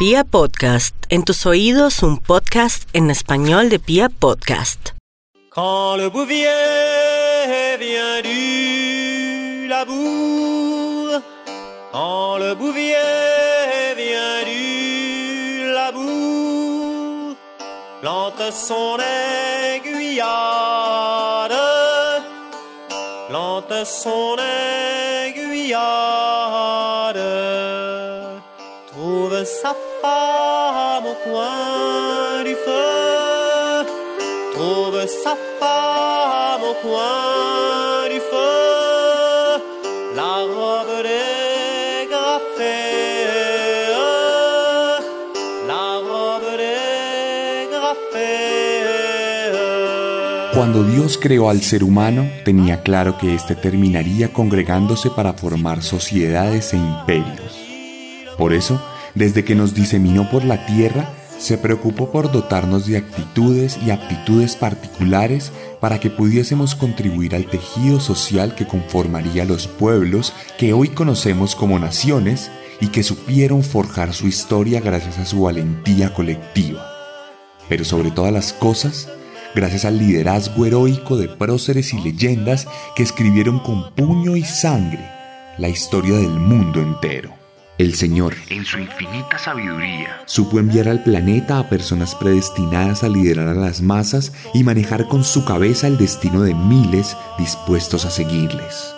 Pia Podcast, en tus oídos un podcast en español de Pia Podcast. Quand le bouvier vient du labour, quand le bouvier vient du labour, plante son aiguillade, plante son aiguillade, trouve sa la. Cuando Dios creó al ser humano, tenía claro que éste terminaría congregándose para formar sociedades e imperios. Por eso, desde que nos diseminó por la tierra, se preocupó por dotarnos de actitudes y aptitudes particulares para que pudiésemos contribuir al tejido social que conformaría los pueblos que hoy conocemos como naciones y que supieron forjar su historia gracias a su valentía colectiva. Pero sobre todas las cosas, gracias al liderazgo heroico de próceres y leyendas que escribieron con puño y sangre la historia del mundo entero. El Señor, en su infinita sabiduría, supo enviar al planeta a personas predestinadas a liderar a las masas y manejar con su cabeza el destino de miles dispuestos a seguirles.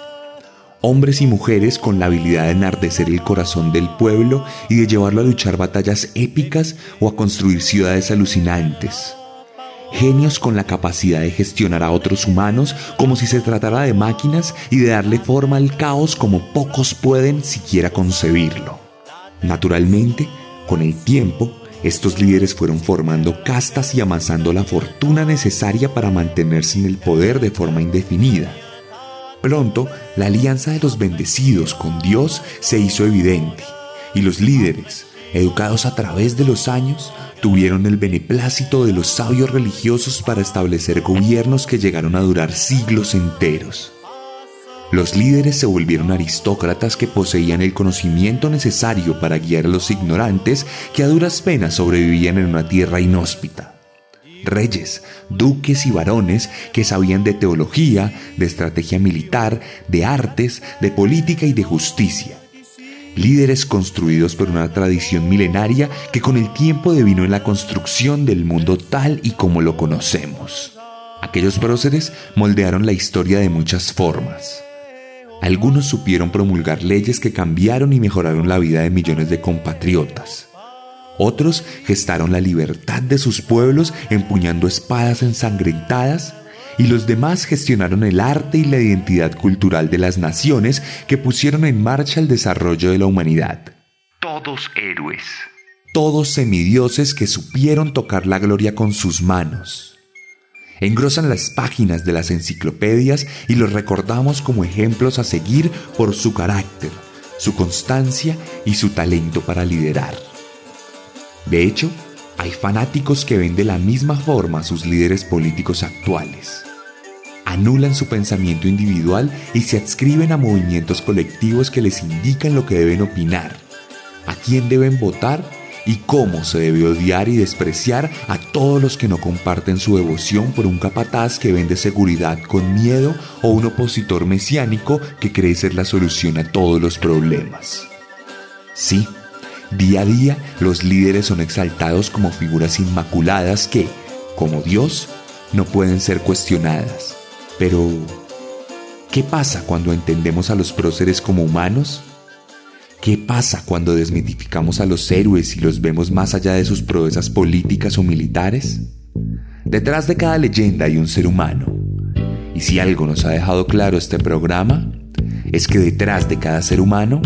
Hombres y mujeres con la habilidad de enardecer el corazón del pueblo y de llevarlo a luchar batallas épicas o a construir ciudades alucinantes genios con la capacidad de gestionar a otros humanos como si se tratara de máquinas y de darle forma al caos como pocos pueden siquiera concebirlo. Naturalmente, con el tiempo, estos líderes fueron formando castas y amasando la fortuna necesaria para mantenerse en el poder de forma indefinida. Pronto, la alianza de los bendecidos con Dios se hizo evidente y los líderes, educados a través de los años, tuvieron el beneplácito de los sabios religiosos para establecer gobiernos que llegaron a durar siglos enteros. Los líderes se volvieron aristócratas que poseían el conocimiento necesario para guiar a los ignorantes que a duras penas sobrevivían en una tierra inhóspita. Reyes, duques y varones que sabían de teología, de estrategia militar, de artes, de política y de justicia líderes construidos por una tradición milenaria que con el tiempo devino en la construcción del mundo tal y como lo conocemos. Aquellos próceres moldearon la historia de muchas formas. Algunos supieron promulgar leyes que cambiaron y mejoraron la vida de millones de compatriotas. Otros gestaron la libertad de sus pueblos empuñando espadas ensangrentadas y los demás gestionaron el arte y la identidad cultural de las naciones que pusieron en marcha el desarrollo de la humanidad. Todos héroes. Todos semidioses que supieron tocar la gloria con sus manos. Engrosan las páginas de las enciclopedias y los recordamos como ejemplos a seguir por su carácter, su constancia y su talento para liderar. De hecho, hay fanáticos que ven de la misma forma a sus líderes políticos actuales. Anulan su pensamiento individual y se adscriben a movimientos colectivos que les indican lo que deben opinar, a quién deben votar y cómo se debe odiar y despreciar a todos los que no comparten su devoción por un capataz que vende seguridad con miedo o un opositor mesiánico que cree ser la solución a todos los problemas. Sí, Día a día, los líderes son exaltados como figuras inmaculadas que, como Dios, no pueden ser cuestionadas. Pero, ¿qué pasa cuando entendemos a los próceres como humanos? ¿Qué pasa cuando desmitificamos a los héroes y los vemos más allá de sus proezas políticas o militares? Detrás de cada leyenda hay un ser humano. Y si algo nos ha dejado claro este programa, es que detrás de cada ser humano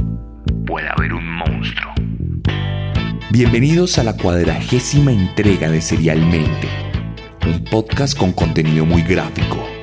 puede haber. Bienvenidos a la cuadragésima entrega de Serialmente, un podcast con contenido muy gráfico.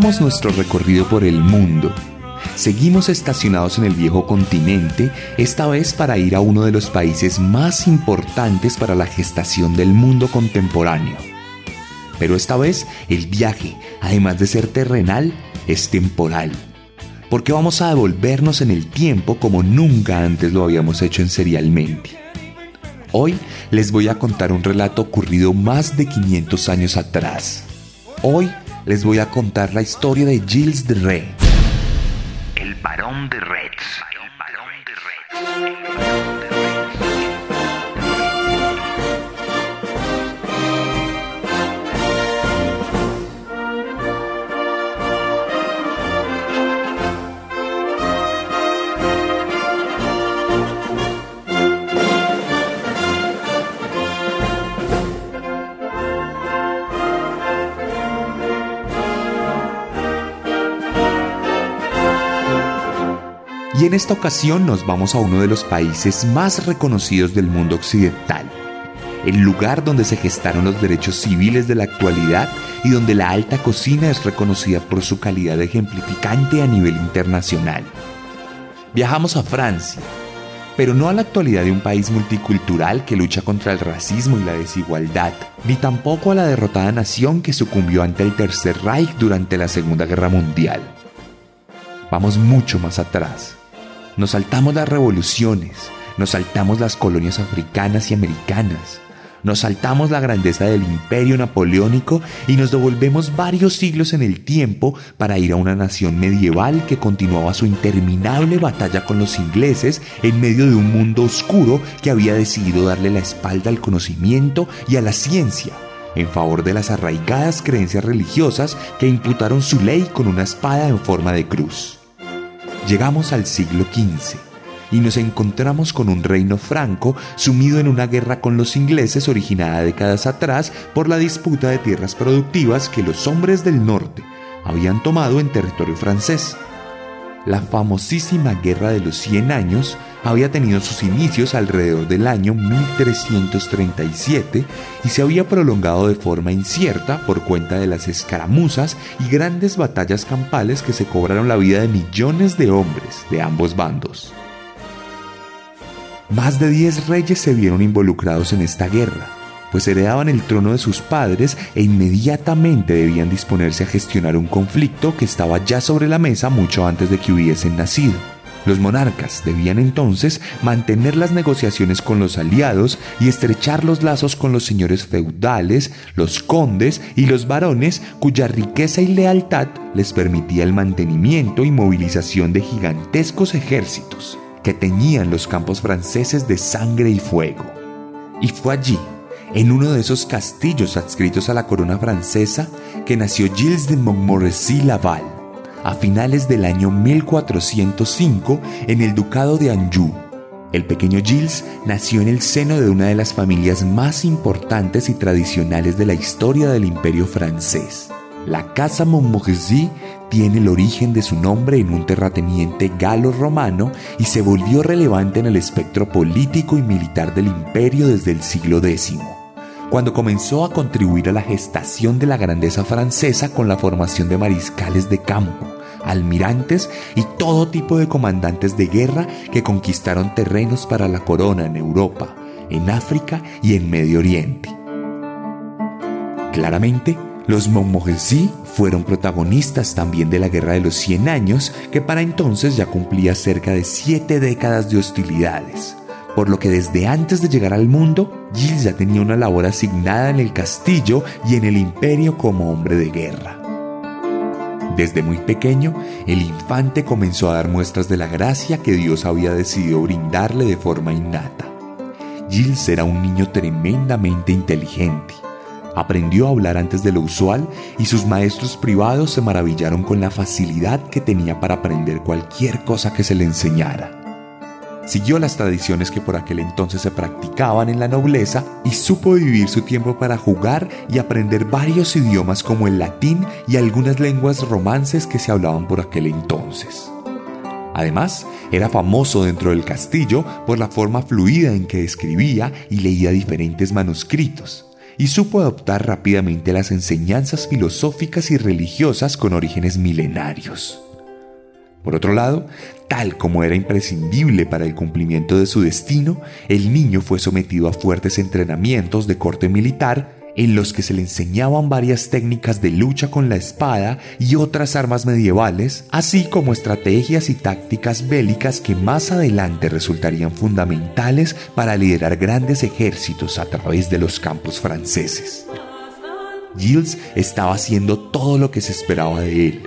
Nuestro recorrido por el mundo. Seguimos estacionados en el viejo continente, esta vez para ir a uno de los países más importantes para la gestación del mundo contemporáneo. Pero esta vez el viaje, además de ser terrenal, es temporal. Porque vamos a devolvernos en el tiempo como nunca antes lo habíamos hecho en Serialmente. Hoy les voy a contar un relato ocurrido más de 500 años atrás. Hoy les voy a contar la historia de Gilles de Rais. El varón de Reds. Y en esta ocasión nos vamos a uno de los países más reconocidos del mundo occidental, el lugar donde se gestaron los derechos civiles de la actualidad y donde la alta cocina es reconocida por su calidad ejemplificante a nivel internacional. Viajamos a Francia, pero no a la actualidad de un país multicultural que lucha contra el racismo y la desigualdad, ni tampoco a la derrotada nación que sucumbió ante el Tercer Reich durante la Segunda Guerra Mundial. Vamos mucho más atrás nos saltamos las revoluciones, nos saltamos las colonias africanas y americanas, nos saltamos la grandeza del imperio napoleónico y nos devolvemos varios siglos en el tiempo para ir a una nación medieval que continuaba su interminable batalla con los ingleses en medio de un mundo oscuro que había decidido darle la espalda al conocimiento y a la ciencia en favor de las arraigadas creencias religiosas que imputaron su ley con una espada en forma de cruz. Llegamos al siglo XV y nos encontramos con un reino franco sumido en una guerra con los ingleses originada décadas atrás por la disputa de tierras productivas que los hombres del norte habían tomado en territorio francés. La famosísima Guerra de los Cien Años había tenido sus inicios alrededor del año 1337 y se había prolongado de forma incierta por cuenta de las escaramuzas y grandes batallas campales que se cobraron la vida de millones de hombres de ambos bandos. Más de 10 reyes se vieron involucrados en esta guerra, pues heredaban el trono de sus padres e inmediatamente debían disponerse a gestionar un conflicto que estaba ya sobre la mesa mucho antes de que hubiesen nacido. Los monarcas debían entonces mantener las negociaciones con los aliados y estrechar los lazos con los señores feudales, los condes y los varones cuya riqueza y lealtad les permitía el mantenimiento y movilización de gigantescos ejércitos que teñían los campos franceses de sangre y fuego. Y fue allí, en uno de esos castillos adscritos a la corona francesa, que nació Gilles de Montmorency Laval, a finales del año 1405 en el ducado de Anjou. El pequeño Gilles nació en el seno de una de las familias más importantes y tradicionales de la historia del imperio francés. La casa Montmorency tiene el origen de su nombre en un terrateniente galo-romano y se volvió relevante en el espectro político y militar del imperio desde el siglo X cuando comenzó a contribuir a la gestación de la grandeza francesa con la formación de mariscales de campo, almirantes y todo tipo de comandantes de guerra que conquistaron terrenos para la corona en Europa, en África y en Medio Oriente. Claramente, los Montmorency fueron protagonistas también de la Guerra de los Cien Años, que para entonces ya cumplía cerca de siete décadas de hostilidades por lo que desde antes de llegar al mundo, Gilles ya tenía una labor asignada en el castillo y en el imperio como hombre de guerra. Desde muy pequeño, el infante comenzó a dar muestras de la gracia que Dios había decidido brindarle de forma innata. Gilles era un niño tremendamente inteligente. Aprendió a hablar antes de lo usual y sus maestros privados se maravillaron con la facilidad que tenía para aprender cualquier cosa que se le enseñara. Siguió las tradiciones que por aquel entonces se practicaban en la nobleza y supo vivir su tiempo para jugar y aprender varios idiomas como el latín y algunas lenguas romances que se hablaban por aquel entonces. Además, era famoso dentro del castillo por la forma fluida en que escribía y leía diferentes manuscritos, y supo adoptar rápidamente las enseñanzas filosóficas y religiosas con orígenes milenarios. Por otro lado, tal como era imprescindible para el cumplimiento de su destino, el niño fue sometido a fuertes entrenamientos de corte militar en los que se le enseñaban varias técnicas de lucha con la espada y otras armas medievales, así como estrategias y tácticas bélicas que más adelante resultarían fundamentales para liderar grandes ejércitos a través de los campos franceses. Gilles estaba haciendo todo lo que se esperaba de él,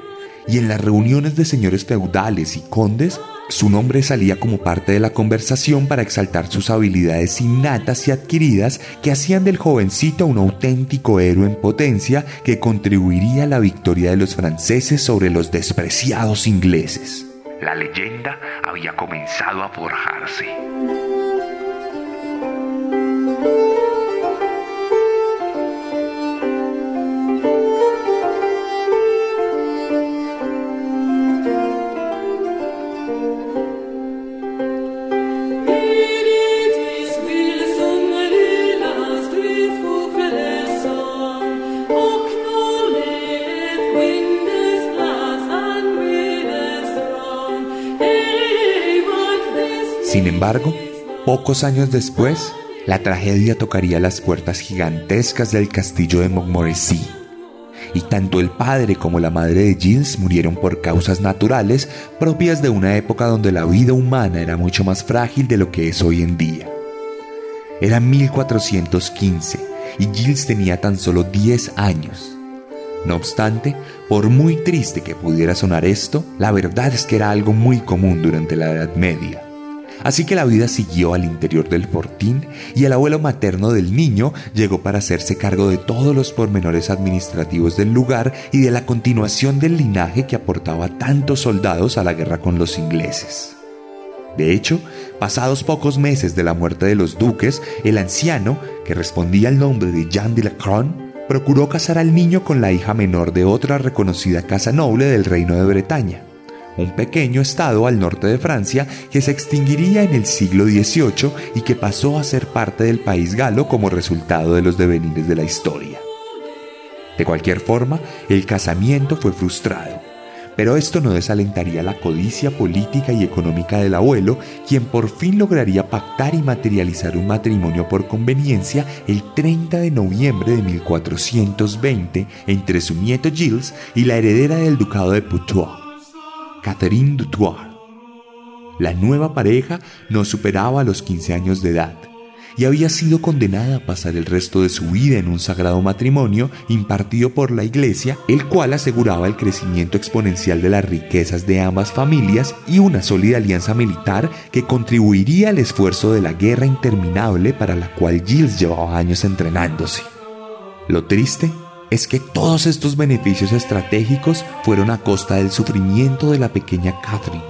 y en las reuniones de señores feudales y condes su nombre salía como parte de la conversación para exaltar sus habilidades innatas y adquiridas que hacían del jovencito un auténtico héroe en potencia que contribuiría a la victoria de los franceses sobre los despreciados ingleses. La leyenda había comenzado a forjarse. Embargo, pocos años después, la tragedia tocaría las puertas gigantescas del castillo de Montmorency. Y tanto el padre como la madre de Gilles murieron por causas naturales propias de una época donde la vida humana era mucho más frágil de lo que es hoy en día. Era 1415 y Gilles tenía tan solo 10 años. No obstante, por muy triste que pudiera sonar esto, la verdad es que era algo muy común durante la Edad Media. Así que la vida siguió al interior del fortín y el abuelo materno del niño llegó para hacerse cargo de todos los pormenores administrativos del lugar y de la continuación del linaje que aportaba tantos soldados a la guerra con los ingleses. De hecho, pasados pocos meses de la muerte de los duques, el anciano, que respondía al nombre de Jean de la Croix, procuró casar al niño con la hija menor de otra reconocida casa noble del reino de Bretaña un pequeño estado al norte de Francia que se extinguiría en el siglo XVIII y que pasó a ser parte del país galo como resultado de los devenires de la historia. De cualquier forma, el casamiento fue frustrado, pero esto no desalentaría la codicia política y económica del abuelo, quien por fin lograría pactar y materializar un matrimonio por conveniencia el 30 de noviembre de 1420 entre su nieto Gilles y la heredera del ducado de Poitou. Catherine Dutour. La nueva pareja no superaba los 15 años de edad y había sido condenada a pasar el resto de su vida en un sagrado matrimonio impartido por la Iglesia, el cual aseguraba el crecimiento exponencial de las riquezas de ambas familias y una sólida alianza militar que contribuiría al esfuerzo de la guerra interminable para la cual Gilles llevaba años entrenándose. Lo triste es que todos estos beneficios estratégicos fueron a costa del sufrimiento de la pequeña Catherine,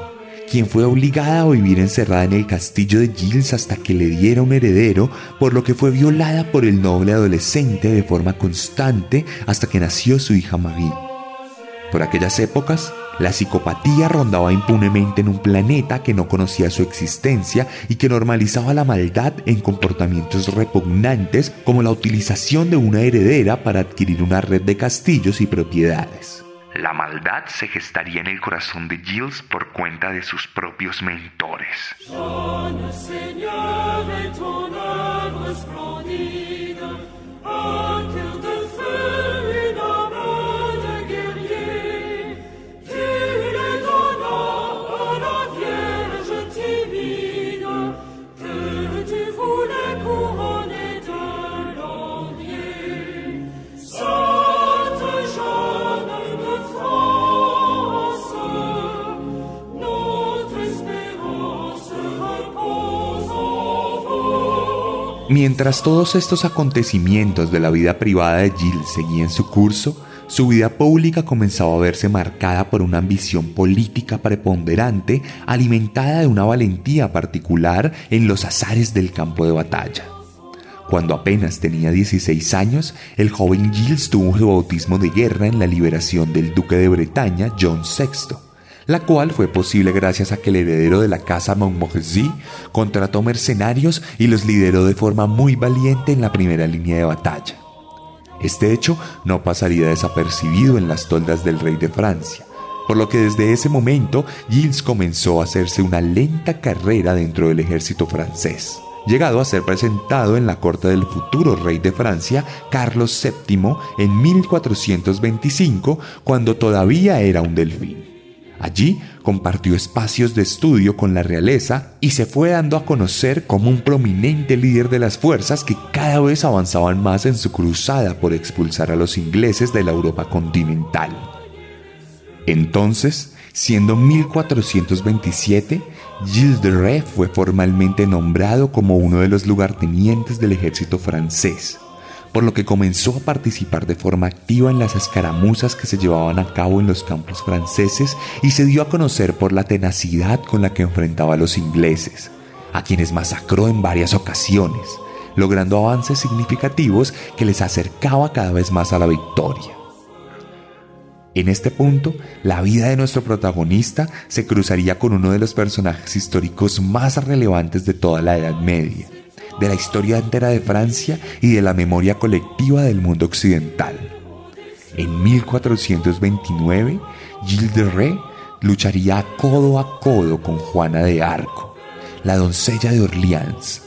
quien fue obligada a vivir encerrada en el castillo de Gilles hasta que le diera un heredero, por lo que fue violada por el noble adolescente de forma constante hasta que nació su hija Marie. Por aquellas épocas, la psicopatía rondaba impunemente en un planeta que no conocía su existencia y que normalizaba la maldad en comportamientos repugnantes como la utilización de una heredera para adquirir una red de castillos y propiedades. La maldad se gestaría en el corazón de Gilles por cuenta de sus propios mentores. Mientras todos estos acontecimientos de la vida privada de Gilles seguían su curso, su vida pública comenzaba a verse marcada por una ambición política preponderante alimentada de una valentía particular en los azares del campo de batalla. Cuando apenas tenía 16 años, el joven Gilles tuvo su bautismo de guerra en la liberación del duque de Bretaña, John VI la cual fue posible gracias a que el heredero de la casa Montmorency contrató mercenarios y los lideró de forma muy valiente en la primera línea de batalla. Este hecho no pasaría desapercibido en las toldas del rey de Francia, por lo que desde ese momento Gilles comenzó a hacerse una lenta carrera dentro del ejército francés, llegado a ser presentado en la corte del futuro rey de Francia, Carlos VII, en 1425, cuando todavía era un delfín. Allí compartió espacios de estudio con la realeza y se fue dando a conocer como un prominente líder de las fuerzas que cada vez avanzaban más en su cruzada por expulsar a los ingleses de la Europa continental. Entonces, siendo 1427, Gilles de Ré fue formalmente nombrado como uno de los lugartenientes del ejército francés por lo que comenzó a participar de forma activa en las escaramuzas que se llevaban a cabo en los campos franceses y se dio a conocer por la tenacidad con la que enfrentaba a los ingleses, a quienes masacró en varias ocasiones, logrando avances significativos que les acercaba cada vez más a la victoria. En este punto, la vida de nuestro protagonista se cruzaría con uno de los personajes históricos más relevantes de toda la Edad Media, de la historia entera de Francia y de la memoria colectiva del mundo occidental. En 1429, Gilles de Ré lucharía codo a codo con Juana de Arco, la doncella de Orleans,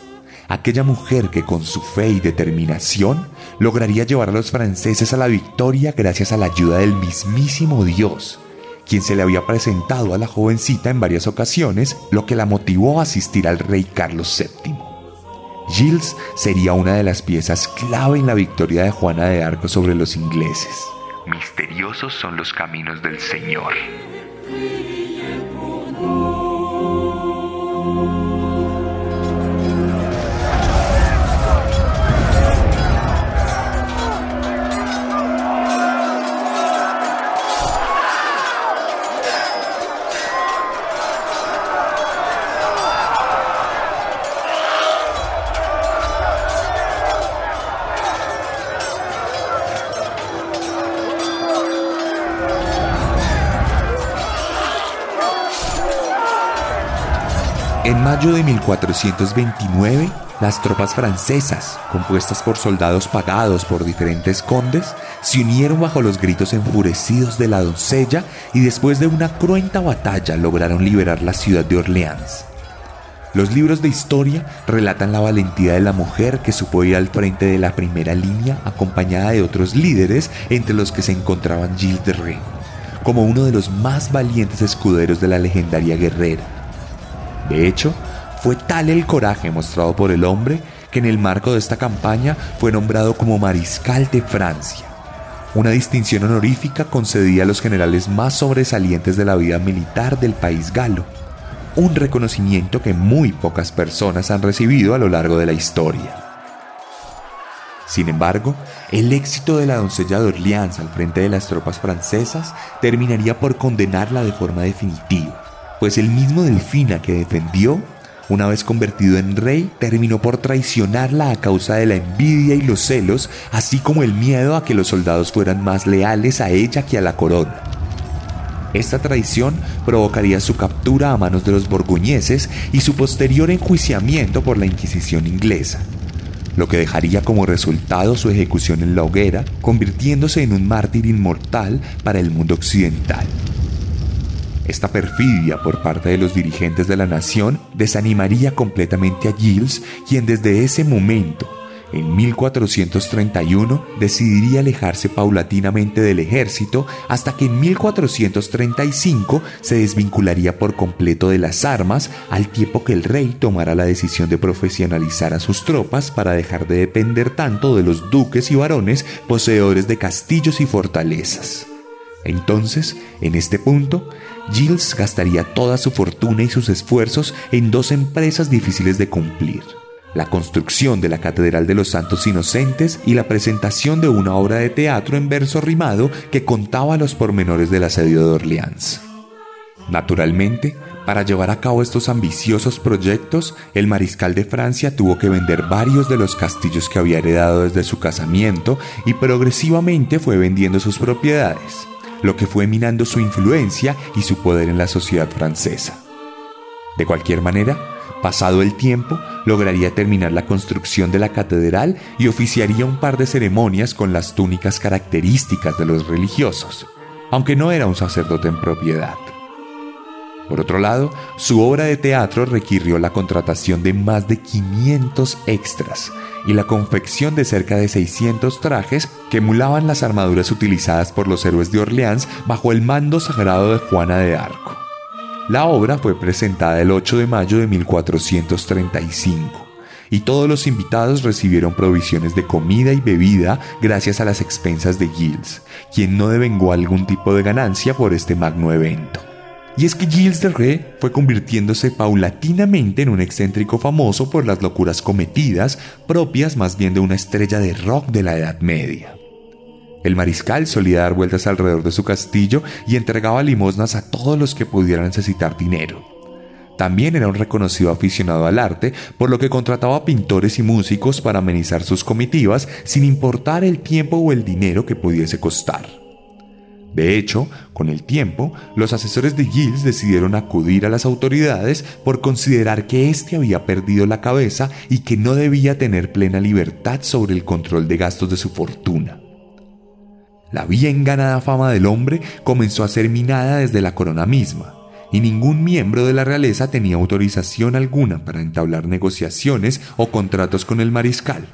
aquella mujer que con su fe y determinación lograría llevar a los franceses a la victoria gracias a la ayuda del mismísimo Dios, quien se le había presentado a la jovencita en varias ocasiones, lo que la motivó a asistir al rey Carlos VII. Gilles sería una de las piezas clave en la victoria de Juana de Arco sobre los ingleses. Misteriosos son los caminos del Señor. En mayo de 1429, las tropas francesas, compuestas por soldados pagados por diferentes condes, se unieron bajo los gritos enfurecidos de la doncella y después de una cruenta batalla lograron liberar la ciudad de Orleans. Los libros de historia relatan la valentía de la mujer que supo ir al frente de la primera línea acompañada de otros líderes entre los que se encontraban Gilles de Ré, como uno de los más valientes escuderos de la legendaria guerrera. De hecho, fue tal el coraje mostrado por el hombre que en el marco de esta campaña fue nombrado como Mariscal de Francia, una distinción honorífica concedida a los generales más sobresalientes de la vida militar del país galo, un reconocimiento que muy pocas personas han recibido a lo largo de la historia. Sin embargo, el éxito de la doncella de Orleans al frente de las tropas francesas terminaría por condenarla de forma definitiva pues el mismo Delfina que defendió, una vez convertido en rey, terminó por traicionarla a causa de la envidia y los celos, así como el miedo a que los soldados fueran más leales a ella que a la corona. Esta traición provocaría su captura a manos de los borgoñeses y su posterior enjuiciamiento por la Inquisición inglesa, lo que dejaría como resultado su ejecución en la hoguera, convirtiéndose en un mártir inmortal para el mundo occidental. Esta perfidia por parte de los dirigentes de la nación desanimaría completamente a Gilles, quien desde ese momento, en 1431, decidiría alejarse paulatinamente del ejército hasta que en 1435 se desvincularía por completo de las armas al tiempo que el rey tomara la decisión de profesionalizar a sus tropas para dejar de depender tanto de los duques y varones poseedores de castillos y fortalezas. Entonces, en este punto, Gilles gastaría toda su fortuna y sus esfuerzos en dos empresas difíciles de cumplir. La construcción de la Catedral de los Santos Inocentes y la presentación de una obra de teatro en verso rimado que contaba los pormenores del asedio de Orleans. Naturalmente, para llevar a cabo estos ambiciosos proyectos, el mariscal de Francia tuvo que vender varios de los castillos que había heredado desde su casamiento y progresivamente fue vendiendo sus propiedades lo que fue minando su influencia y su poder en la sociedad francesa. De cualquier manera, Pasado el tiempo, lograría terminar la construcción de la catedral y oficiaría un par de ceremonias con las túnicas características de los religiosos, aunque no era un sacerdote en propiedad. Por otro lado, su obra de teatro requirió la contratación de más de 500 extras y la confección de cerca de 600 trajes que emulaban las armaduras utilizadas por los héroes de Orleans bajo el mando sagrado de Juana de Arco. La obra fue presentada el 8 de mayo de 1435 y todos los invitados recibieron provisiones de comida y bebida gracias a las expensas de Gilles, quien no devengó algún tipo de ganancia por este magno evento. Y es que Gilles de Ré fue convirtiéndose paulatinamente en un excéntrico famoso por las locuras cometidas, propias más bien de una estrella de rock de la Edad Media. El mariscal solía dar vueltas alrededor de su castillo y entregaba limosnas a todos los que pudieran necesitar dinero. También era un reconocido aficionado al arte, por lo que contrataba pintores y músicos para amenizar sus comitivas sin importar el tiempo o el dinero que pudiese costar. De hecho, con el tiempo, los asesores de Giles decidieron acudir a las autoridades por considerar que éste había perdido la cabeza y que no debía tener plena libertad sobre el control de gastos de su fortuna. La bien ganada fama del hombre comenzó a ser minada desde la corona misma, y ningún miembro de la realeza tenía autorización alguna para entablar negociaciones o contratos con el mariscal,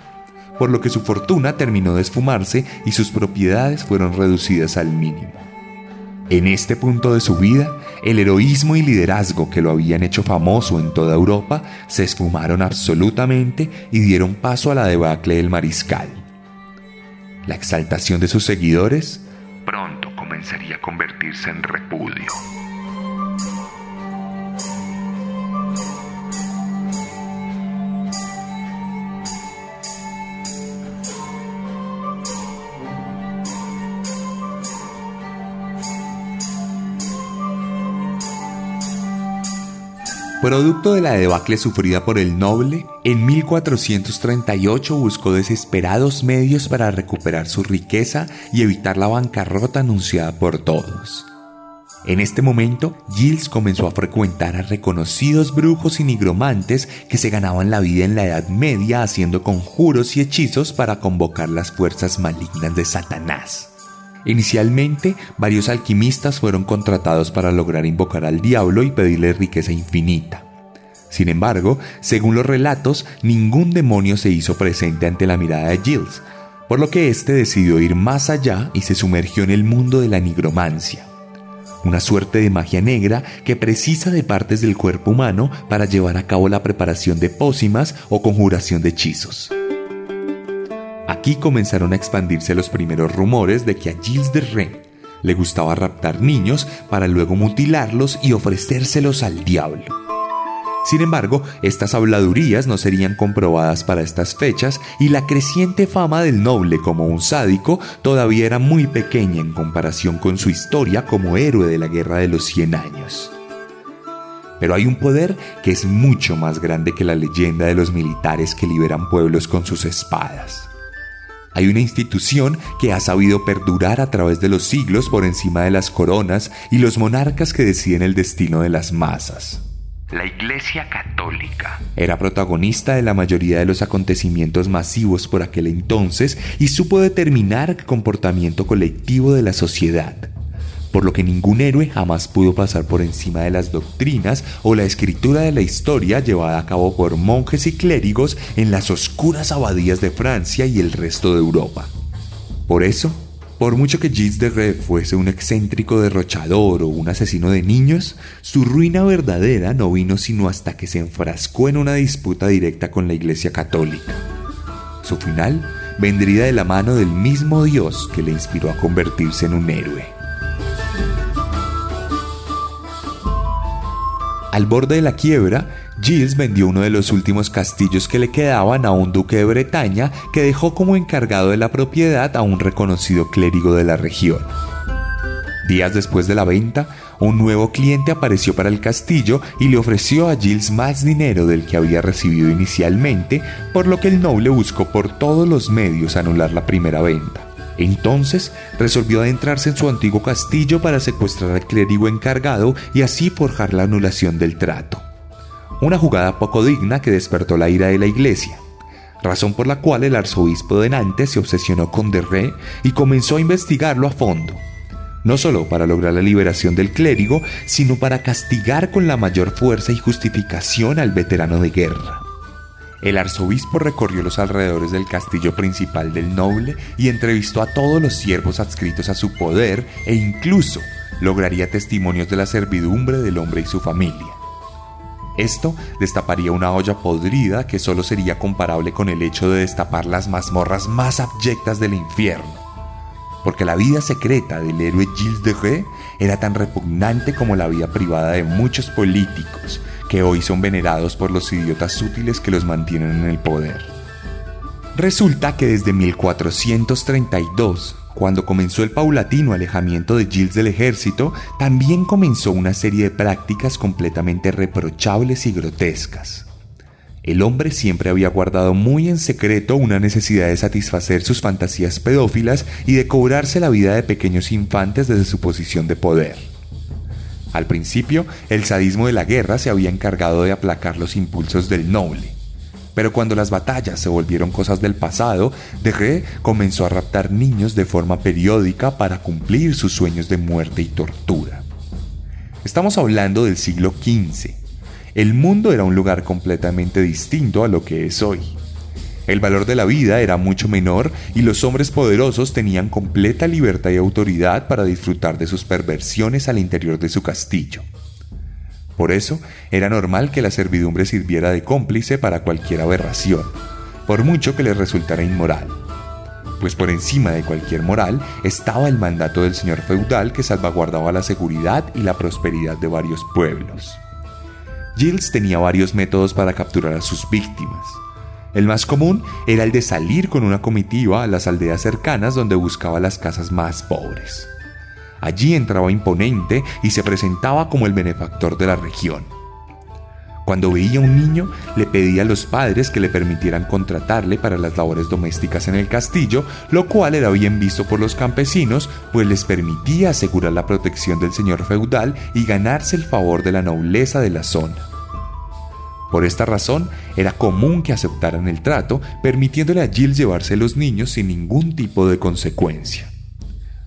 por lo que su fortuna terminó de esfumarse y sus propiedades fueron reducidas al mínimo. En este punto de su vida, el heroísmo y liderazgo que lo habían hecho famoso en toda Europa se esfumaron absolutamente y dieron paso a la debacle del mariscal la exaltación de sus seguidores pronto comenzaría a convertirse en repudio. Producto de la debacle sufrida por el noble, en 1438 buscó desesperados medios para recuperar su riqueza y evitar la bancarrota anunciada por todos. En este momento, Gilles comenzó a frecuentar a reconocidos brujos y nigromantes que se ganaban la vida en la Edad Media haciendo conjuros y hechizos para convocar las fuerzas malignas de Satanás. Inicialmente, varios alquimistas fueron contratados para lograr invocar al diablo y pedirle riqueza infinita. Sin embargo, según los relatos, ningún demonio se hizo presente ante la mirada de Giles, por lo que éste decidió ir más allá y se sumergió en el mundo de la nigromancia, una suerte de magia negra que precisa de partes del cuerpo humano para llevar a cabo la preparación de pócimas o conjuración de hechizos. Aquí comenzaron a expandirse los primeros rumores de que a Gilles de Rennes le gustaba raptar niños para luego mutilarlos y ofrecérselos al diablo. Sin embargo, estas habladurías no serían comprobadas para estas fechas y la creciente fama del noble como un sádico todavía era muy pequeña en comparación con su historia como héroe de la Guerra de los Cien Años. Pero hay un poder que es mucho más grande que la leyenda de los militares que liberan pueblos con sus espadas. Hay una institución que ha sabido perdurar a través de los siglos por encima de las coronas y los monarcas que deciden el destino de las masas. La Iglesia Católica Era protagonista de la mayoría de los acontecimientos masivos por aquel entonces y supo determinar el comportamiento colectivo de la sociedad por lo que ningún héroe jamás pudo pasar por encima de las doctrinas o la escritura de la historia llevada a cabo por monjes y clérigos en las oscuras abadías de Francia y el resto de Europa. Por eso, por mucho que Gilles de Ré fuese un excéntrico derrochador o un asesino de niños, su ruina verdadera no vino sino hasta que se enfrascó en una disputa directa con la Iglesia Católica. Su final vendría de la mano del mismo Dios que le inspiró a convertirse en un héroe. Al borde de la quiebra, Gilles vendió uno de los últimos castillos que le quedaban a un duque de Bretaña que dejó como encargado de la propiedad a un reconocido clérigo de la región. Días después de la venta, un nuevo cliente apareció para el castillo y le ofreció a Gilles más dinero del que había recibido inicialmente, por lo que el noble buscó por todos los medios anular la primera venta. Entonces resolvió adentrarse en su antiguo castillo para secuestrar al clérigo encargado y así forjar la anulación del trato. una jugada poco digna que despertó la ira de la iglesia, razón por la cual el arzobispo de Nantes se obsesionó con Derré y comenzó a investigarlo a fondo, no solo para lograr la liberación del clérigo, sino para castigar con la mayor fuerza y justificación al veterano de guerra. El arzobispo recorrió los alrededores del castillo principal del noble y entrevistó a todos los siervos adscritos a su poder e incluso lograría testimonios de la servidumbre del hombre y su familia. Esto destaparía una olla podrida que solo sería comparable con el hecho de destapar las mazmorras más abyectas del infierno. Porque la vida secreta del héroe Gilles de Ré era tan repugnante como la vida privada de muchos políticos que hoy son venerados por los idiotas útiles que los mantienen en el poder. Resulta que desde 1432 cuando comenzó el paulatino alejamiento de Gilles del ejército, también comenzó una serie de prácticas completamente reprochables y grotescas. El hombre siempre había guardado muy en secreto una necesidad de satisfacer sus fantasías pedófilas y de cobrarse la vida de pequeños infantes desde su posición de poder. Al principio, el sadismo de la guerra se había encargado de aplacar los impulsos del noble. Pero cuando las batallas se volvieron cosas del pasado, Ré comenzó a raptar niños de forma periódica para cumplir sus sueños de muerte y tortura. Estamos hablando del siglo XV. El mundo era un lugar completamente distinto a lo que es hoy. El valor de la vida era mucho menor y los hombres poderosos tenían completa libertad y autoridad para disfrutar de sus perversiones al interior de su castillo. Por eso era normal que la servidumbre sirviera de cómplice para cualquier aberración, por mucho que le resultara inmoral. Pues por encima de cualquier moral estaba el mandato del señor feudal que salvaguardaba la seguridad y la prosperidad de varios pueblos. Gilles tenía varios métodos para capturar a sus víctimas. El más común era el de salir con una comitiva a las aldeas cercanas donde buscaba las casas más pobres. Allí entraba imponente y se presentaba como el benefactor de la región. Cuando veía un niño, le pedía a los padres que le permitieran contratarle para las labores domésticas en el castillo, lo cual era bien visto por los campesinos, pues les permitía asegurar la protección del señor feudal y ganarse el favor de la nobleza de la zona. Por esta razón, era común que aceptaran el trato, permitiéndole a Gilles llevarse los niños sin ningún tipo de consecuencia.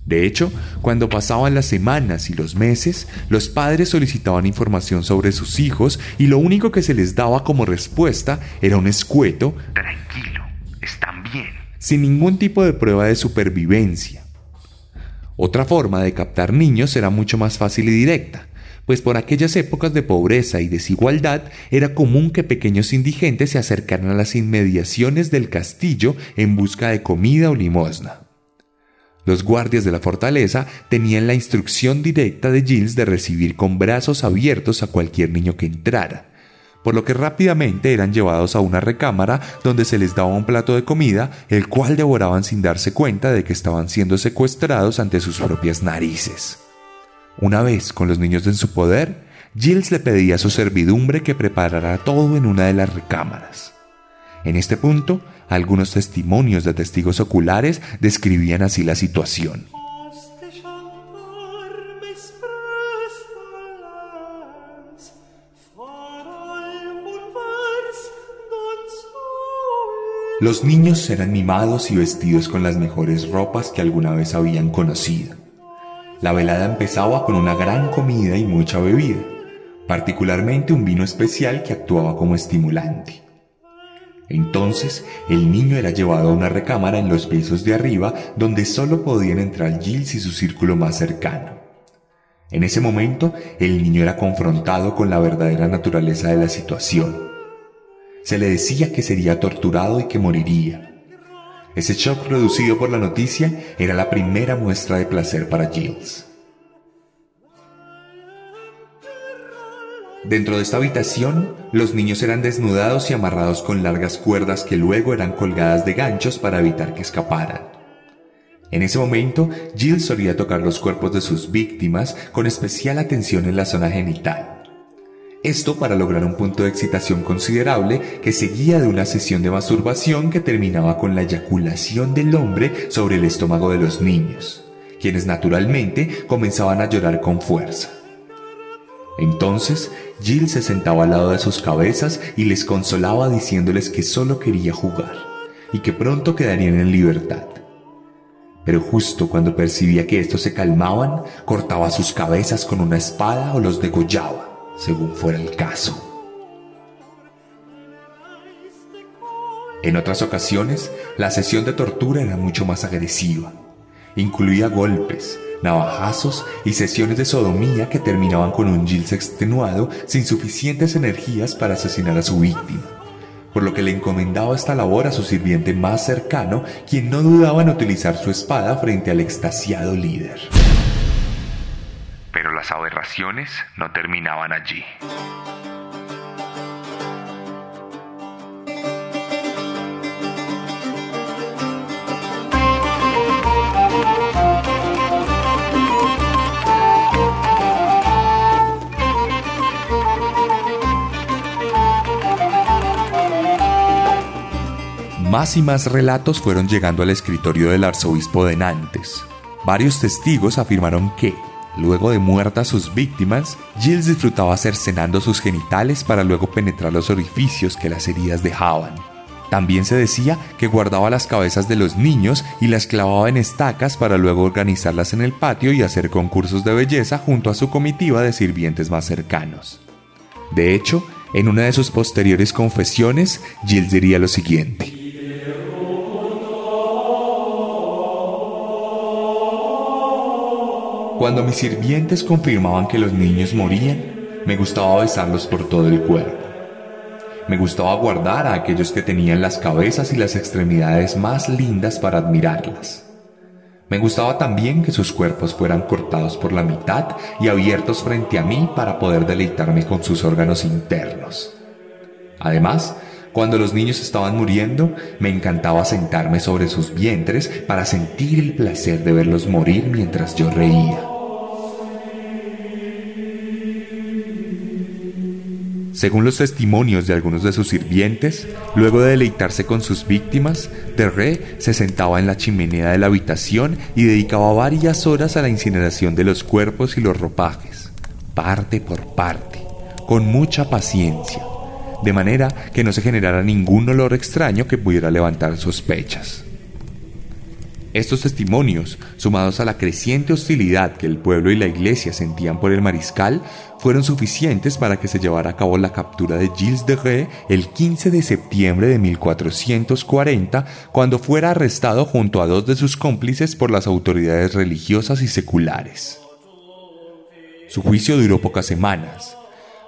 De hecho, cuando pasaban las semanas y los meses, los padres solicitaban información sobre sus hijos y lo único que se les daba como respuesta era un escueto Tranquilo, están bien. sin ningún tipo de prueba de supervivencia. Otra forma de captar niños era mucho más fácil y directa, pues por aquellas épocas de pobreza y desigualdad era común que pequeños indigentes se acercaran a las inmediaciones del castillo en busca de comida o limosna. Los guardias de la fortaleza tenían la instrucción directa de Gilles de recibir con brazos abiertos a cualquier niño que entrara, por lo que rápidamente eran llevados a una recámara donde se les daba un plato de comida, el cual devoraban sin darse cuenta de que estaban siendo secuestrados ante sus propias narices. Una vez con los niños en su poder, Gilles le pedía a su servidumbre que preparara todo en una de las recámaras. En este punto, algunos testimonios de testigos oculares describían así la situación. Los niños eran mimados y vestidos con las mejores ropas que alguna vez habían conocido. La velada empezaba con una gran comida y mucha bebida, particularmente un vino especial que actuaba como estimulante. Entonces el niño era llevado a una recámara en los pisos de arriba donde solo podían entrar Gilles y su círculo más cercano. En ese momento el niño era confrontado con la verdadera naturaleza de la situación. Se le decía que sería torturado y que moriría. Ese shock producido por la noticia era la primera muestra de placer para Gilles. Dentro de esta habitación, los niños eran desnudados y amarrados con largas cuerdas que luego eran colgadas de ganchos para evitar que escaparan. En ese momento, Jill solía tocar los cuerpos de sus víctimas con especial atención en la zona genital. Esto para lograr un punto de excitación considerable que seguía de una sesión de masturbación que terminaba con la eyaculación del hombre sobre el estómago de los niños, quienes naturalmente comenzaban a llorar con fuerza. Entonces, Jill se sentaba al lado de sus cabezas y les consolaba diciéndoles que solo quería jugar y que pronto quedarían en libertad. Pero justo cuando percibía que estos se calmaban, cortaba sus cabezas con una espada o los degollaba, según fuera el caso. En otras ocasiones, la sesión de tortura era mucho más agresiva. Incluía golpes, navajazos y sesiones de sodomía que terminaban con un Giles extenuado sin suficientes energías para asesinar a su víctima, por lo que le encomendaba esta labor a su sirviente más cercano, quien no dudaba en utilizar su espada frente al extasiado líder. Las aberraciones no terminaban allí. Más y más relatos fueron llegando al escritorio del arzobispo de Nantes. Varios testigos afirmaron que, luego de muertas sus víctimas, Gilles disfrutaba cercenando sus genitales para luego penetrar los orificios que las heridas dejaban. También se decía que guardaba las cabezas de los niños y las clavaba en estacas para luego organizarlas en el patio y hacer concursos de belleza junto a su comitiva de sirvientes más cercanos. De hecho, en una de sus posteriores confesiones, Gilles diría lo siguiente. Cuando mis sirvientes confirmaban que los niños morían, me gustaba besarlos por todo el cuerpo. Me gustaba guardar a aquellos que tenían las cabezas y las extremidades más lindas para admirarlas. Me gustaba también que sus cuerpos fueran cortados por la mitad y abiertos frente a mí para poder deleitarme con sus órganos internos. Además, cuando los niños estaban muriendo, me encantaba sentarme sobre sus vientres para sentir el placer de verlos morir mientras yo reía. Según los testimonios de algunos de sus sirvientes, luego de deleitarse con sus víctimas, Terré se sentaba en la chimenea de la habitación y dedicaba varias horas a la incineración de los cuerpos y los ropajes, parte por parte, con mucha paciencia, de manera que no se generara ningún olor extraño que pudiera levantar sospechas. Estos testimonios, sumados a la creciente hostilidad que el pueblo y la iglesia sentían por el mariscal, fueron suficientes para que se llevara a cabo la captura de Gilles de Ré el 15 de septiembre de 1440, cuando fuera arrestado junto a dos de sus cómplices por las autoridades religiosas y seculares. Su juicio duró pocas semanas.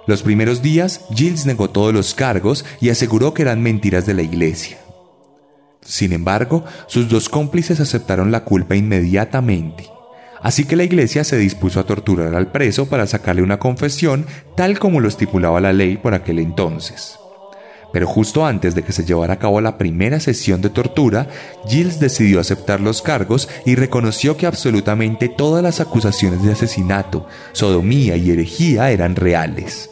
Los primeros días, Gilles negó todos los cargos y aseguró que eran mentiras de la iglesia. Sin embargo, sus dos cómplices aceptaron la culpa inmediatamente. Así que la iglesia se dispuso a torturar al preso para sacarle una confesión tal como lo estipulaba la ley por aquel entonces. Pero justo antes de que se llevara a cabo la primera sesión de tortura, Giles decidió aceptar los cargos y reconoció que absolutamente todas las acusaciones de asesinato, sodomía y herejía eran reales.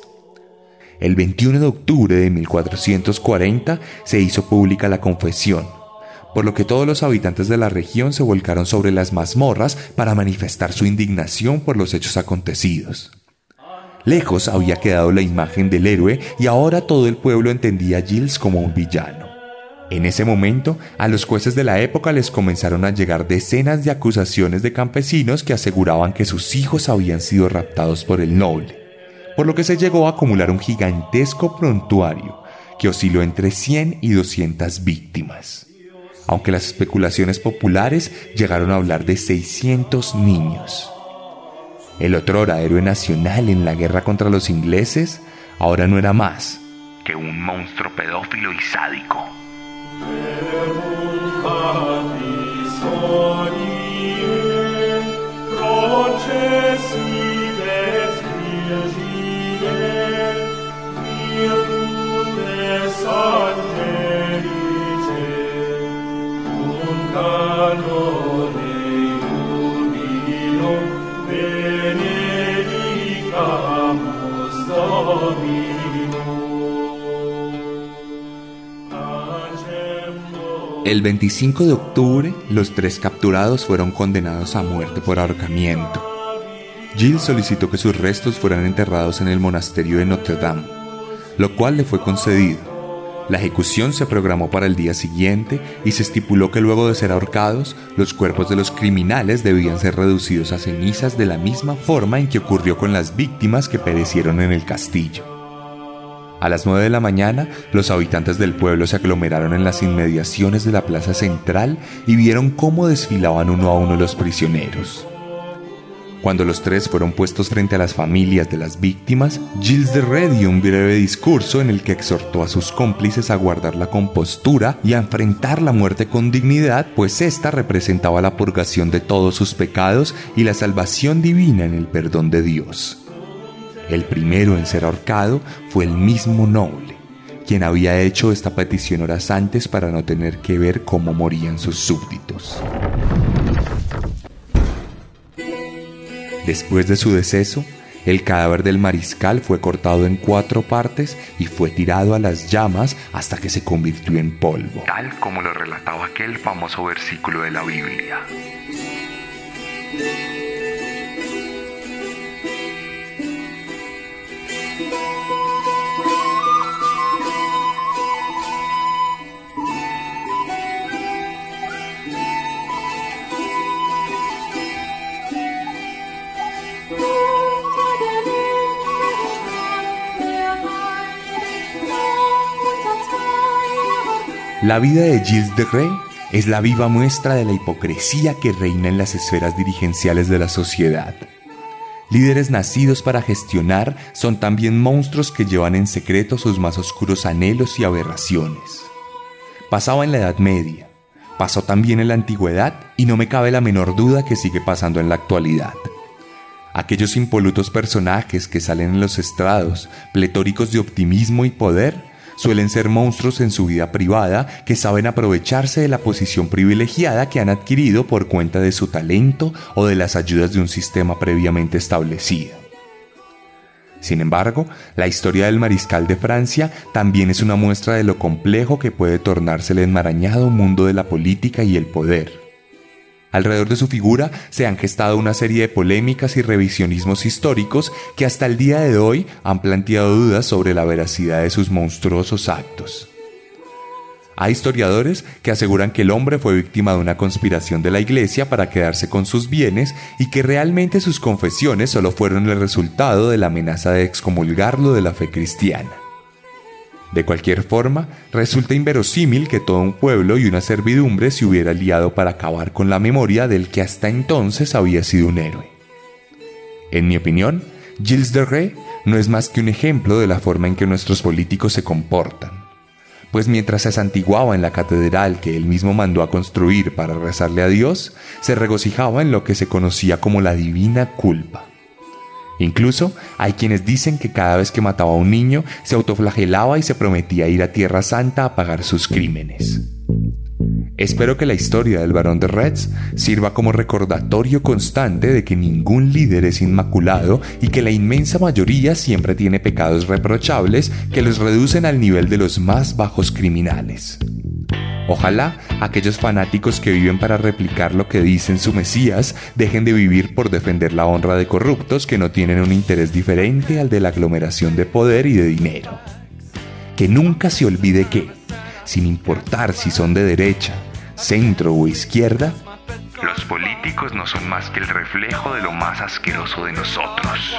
El 21 de octubre de 1440 se hizo pública la confesión, por lo que todos los habitantes de la región se volcaron sobre las mazmorras para manifestar su indignación por los hechos acontecidos. Lejos había quedado la imagen del héroe y ahora todo el pueblo entendía a Giles como un villano. En ese momento, a los jueces de la época les comenzaron a llegar decenas de acusaciones de campesinos que aseguraban que sus hijos habían sido raptados por el noble, por lo que se llegó a acumular un gigantesco prontuario que osciló entre 100 y 200 víctimas aunque las especulaciones populares llegaron a hablar de 600 niños. El otrora héroe nacional en la guerra contra los ingleses ahora no era más que un monstruo pedófilo y sádico. El 25 de octubre, los tres capturados fueron condenados a muerte por ahorcamiento. Gilles solicitó que sus restos fueran enterrados en el monasterio de Notre Dame, lo cual le fue concedido. La ejecución se programó para el día siguiente y se estipuló que luego de ser ahorcados, los cuerpos de los criminales debían ser reducidos a cenizas de la misma forma en que ocurrió con las víctimas que perecieron en el castillo. A las 9 de la mañana, los habitantes del pueblo se aglomeraron en las inmediaciones de la plaza central y vieron cómo desfilaban uno a uno los prisioneros. Cuando los tres fueron puestos frente a las familias de las víctimas, Gilles de Red dio un breve discurso en el que exhortó a sus cómplices a guardar la compostura y a enfrentar la muerte con dignidad, pues ésta representaba la purgación de todos sus pecados y la salvación divina en el perdón de Dios. El primero en ser ahorcado fue el mismo noble, quien había hecho esta petición horas antes para no tener que ver cómo morían sus súbditos. Después de su deceso, el cadáver del mariscal fue cortado en cuatro partes y fue tirado a las llamas hasta que se convirtió en polvo. Tal como lo relataba aquel famoso versículo de la Biblia. La vida de Gilles de Rais es la viva muestra de la hipocresía que reina en las esferas dirigenciales de la sociedad. Líderes nacidos para gestionar son también monstruos que llevan en secreto sus más oscuros anhelos y aberraciones. Pasaba en la Edad Media, pasó también en la Antigüedad y no me cabe la menor duda que sigue pasando en la actualidad. Aquellos impolutos personajes que salen en los estrados, pletóricos de optimismo y poder, suelen ser monstruos en su vida privada que saben aprovecharse de la posición privilegiada que han adquirido por cuenta de su talento o de las ayudas de un sistema previamente establecido. Sin embargo, la historia del mariscal de Francia también es una muestra de lo complejo que puede tornarse el enmarañado mundo de la política y el poder. Alrededor de su figura se han gestado una serie de polémicas y revisionismos históricos que hasta el día de hoy han planteado dudas sobre la veracidad de sus monstruosos actos. Hay historiadores que aseguran que el hombre fue víctima de una conspiración de la iglesia para quedarse con sus bienes y que realmente sus confesiones solo fueron el resultado de la amenaza de excomulgarlo de la fe cristiana. De cualquier forma, resulta inverosímil que todo un pueblo y una servidumbre se hubiera liado para acabar con la memoria del que hasta entonces había sido un héroe. En mi opinión, Gilles de Rais no es más que un ejemplo de la forma en que nuestros políticos se comportan. Pues mientras se santiguaba en la catedral que él mismo mandó a construir para rezarle a Dios, se regocijaba en lo que se conocía como la divina culpa Incluso hay quienes dicen que cada vez que mataba a un niño se autoflagelaba y se prometía ir a Tierra Santa a pagar sus crímenes. Espero que la historia del barón de Reds sirva como recordatorio constante de que ningún líder es inmaculado y que la inmensa mayoría siempre tiene pecados reprochables que los reducen al nivel de los más bajos criminales. Ojalá aquellos fanáticos que viven para replicar lo que dicen su Mesías dejen de vivir por defender la honra de corruptos que no tienen un interés diferente al de la aglomeración de poder y de dinero. Que nunca se olvide que, sin importar si son de derecha, centro o izquierda, los políticos no son más que el reflejo de lo más asqueroso de nosotros.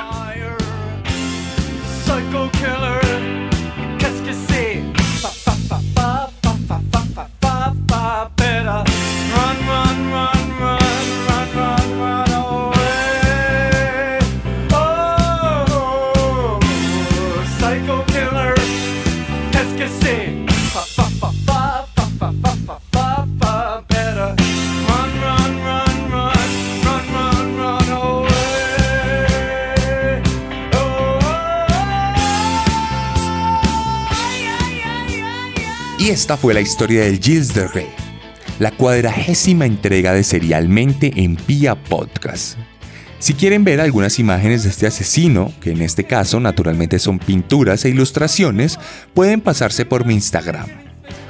Esta fue la historia del Gilles de Rey, la cuadragésima entrega de Serialmente en Pia Podcast. Si quieren ver algunas imágenes de este asesino, que en este caso naturalmente son pinturas e ilustraciones, pueden pasarse por mi Instagram,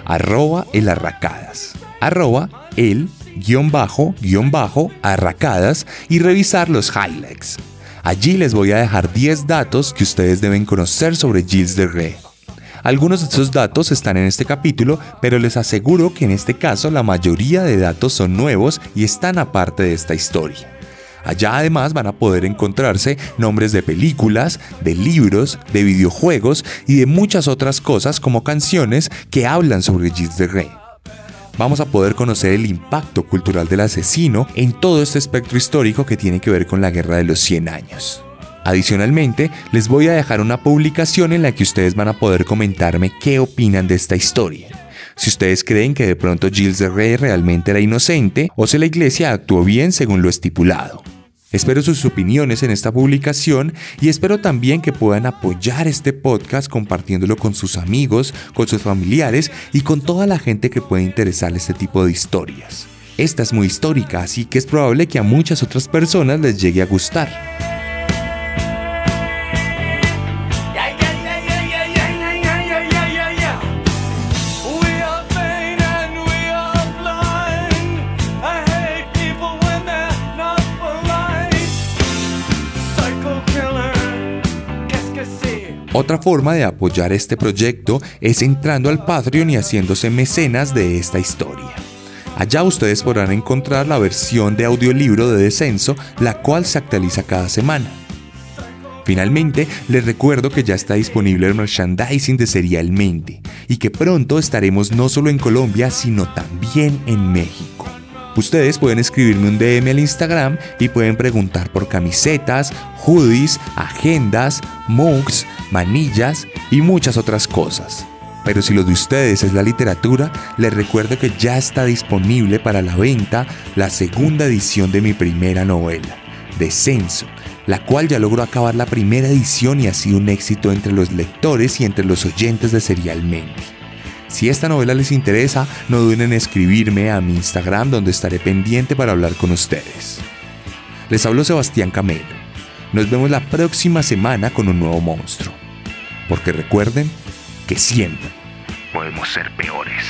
arroba elarracadas, arroba el guion bajo guion bajo arracadas y revisar los highlights. Allí les voy a dejar 10 datos que ustedes deben conocer sobre Gilles de Rey. Algunos de esos datos están en este capítulo, pero les aseguro que en este caso la mayoría de datos son nuevos y están aparte de esta historia. Allá además van a poder encontrarse nombres de películas, de libros, de videojuegos y de muchas otras cosas como canciones que hablan sobre Gilles de Rey. Vamos a poder conocer el impacto cultural del asesino en todo este espectro histórico que tiene que ver con la Guerra de los 100 años. Adicionalmente, les voy a dejar una publicación en la que ustedes van a poder comentarme qué opinan de esta historia. Si ustedes creen que de pronto Gilles de Rey realmente era inocente o si la iglesia actuó bien según lo estipulado. Espero sus opiniones en esta publicación y espero también que puedan apoyar este podcast compartiéndolo con sus amigos, con sus familiares y con toda la gente que puede interesarle este tipo de historias. Esta es muy histórica, así que es probable que a muchas otras personas les llegue a gustar. Otra forma de apoyar este proyecto es entrando al Patreon y haciéndose mecenas de esta historia. Allá ustedes podrán encontrar la versión de audiolibro de Descenso, la cual se actualiza cada semana. Finalmente, les recuerdo que ya está disponible el merchandising de Serialmente y que pronto estaremos no solo en Colombia, sino también en México. Ustedes pueden escribirme un DM al Instagram y pueden preguntar por camisetas, hoodies, agendas, mugs, manillas y muchas otras cosas. Pero si lo de ustedes es la literatura, les recuerdo que ya está disponible para la venta la segunda edición de mi primera novela, Descenso, la cual ya logró acabar la primera edición y ha sido un éxito entre los lectores y entre los oyentes de Serialmente. Si esta novela les interesa, no duden en escribirme a mi Instagram donde estaré pendiente para hablar con ustedes. Les hablo Sebastián Camelo. Nos vemos la próxima semana con un nuevo monstruo. Porque recuerden que siempre Podemos ser peores.